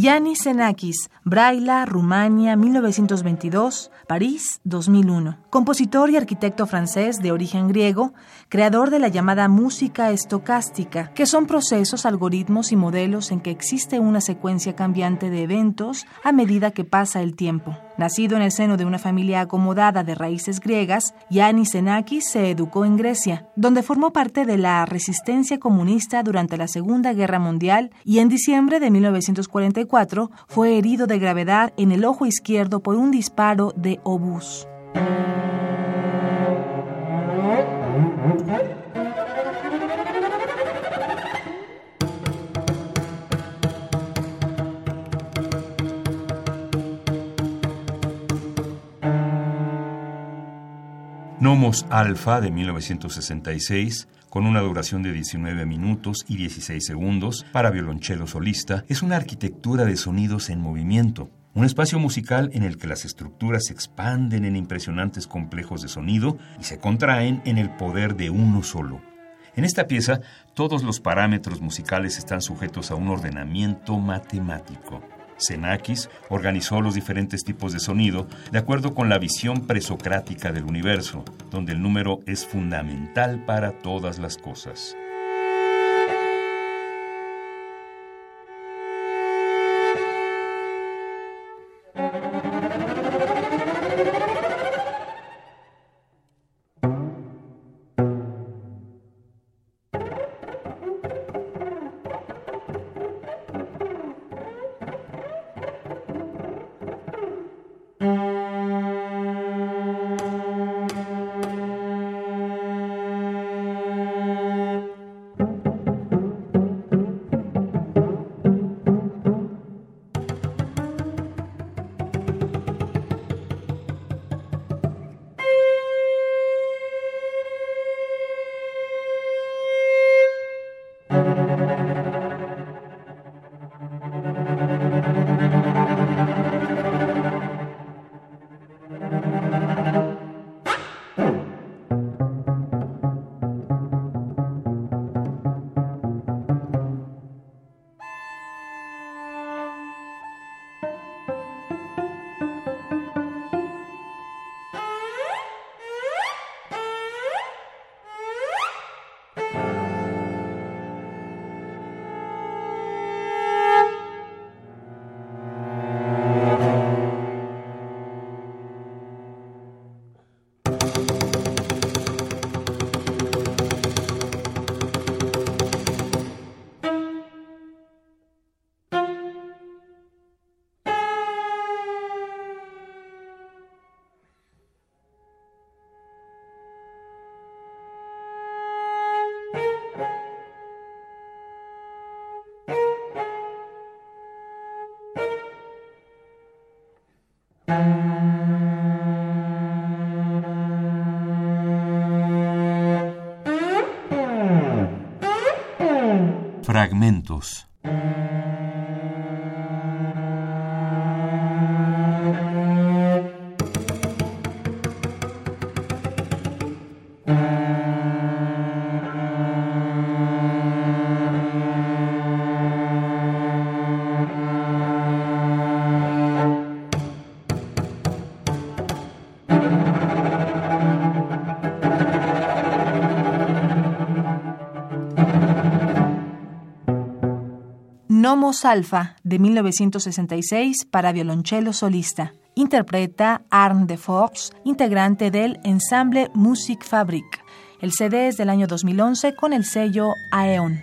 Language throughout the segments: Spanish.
Yanis Xenakis, Braila, Rumania, 1922, París, 2001. Compositor y arquitecto francés de origen griego, creador de la llamada música estocástica, que son procesos, algoritmos y modelos en que existe una secuencia cambiante de eventos a medida que pasa el tiempo. Nacido en el seno de una familia acomodada de raíces griegas, Yanis Xenakis se educó en Grecia, donde formó parte de la resistencia comunista durante la Segunda Guerra Mundial y en diciembre de 1944 fue herido de gravedad en el ojo izquierdo por un disparo de obús. Nomos Alpha de 1966, con una duración de 19 minutos y 16 segundos para violonchelo solista, es una arquitectura de sonidos en movimiento, un espacio musical en el que las estructuras se expanden en impresionantes complejos de sonido y se contraen en el poder de uno solo. En esta pieza, todos los parámetros musicales están sujetos a un ordenamiento matemático. Xenakis organizó los diferentes tipos de sonido de acuerdo con la visión presocrática del universo, donde el número es fundamental para todas las cosas. Fragmentos. Alfa, de 1966, para violonchelo solista. Interpreta Arne de Fox, integrante del ensamble Music Fabric. El CD es del año 2011 con el sello Aeon.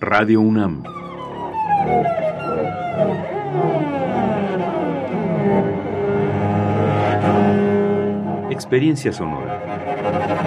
Radio UNAM Experiencia sonora.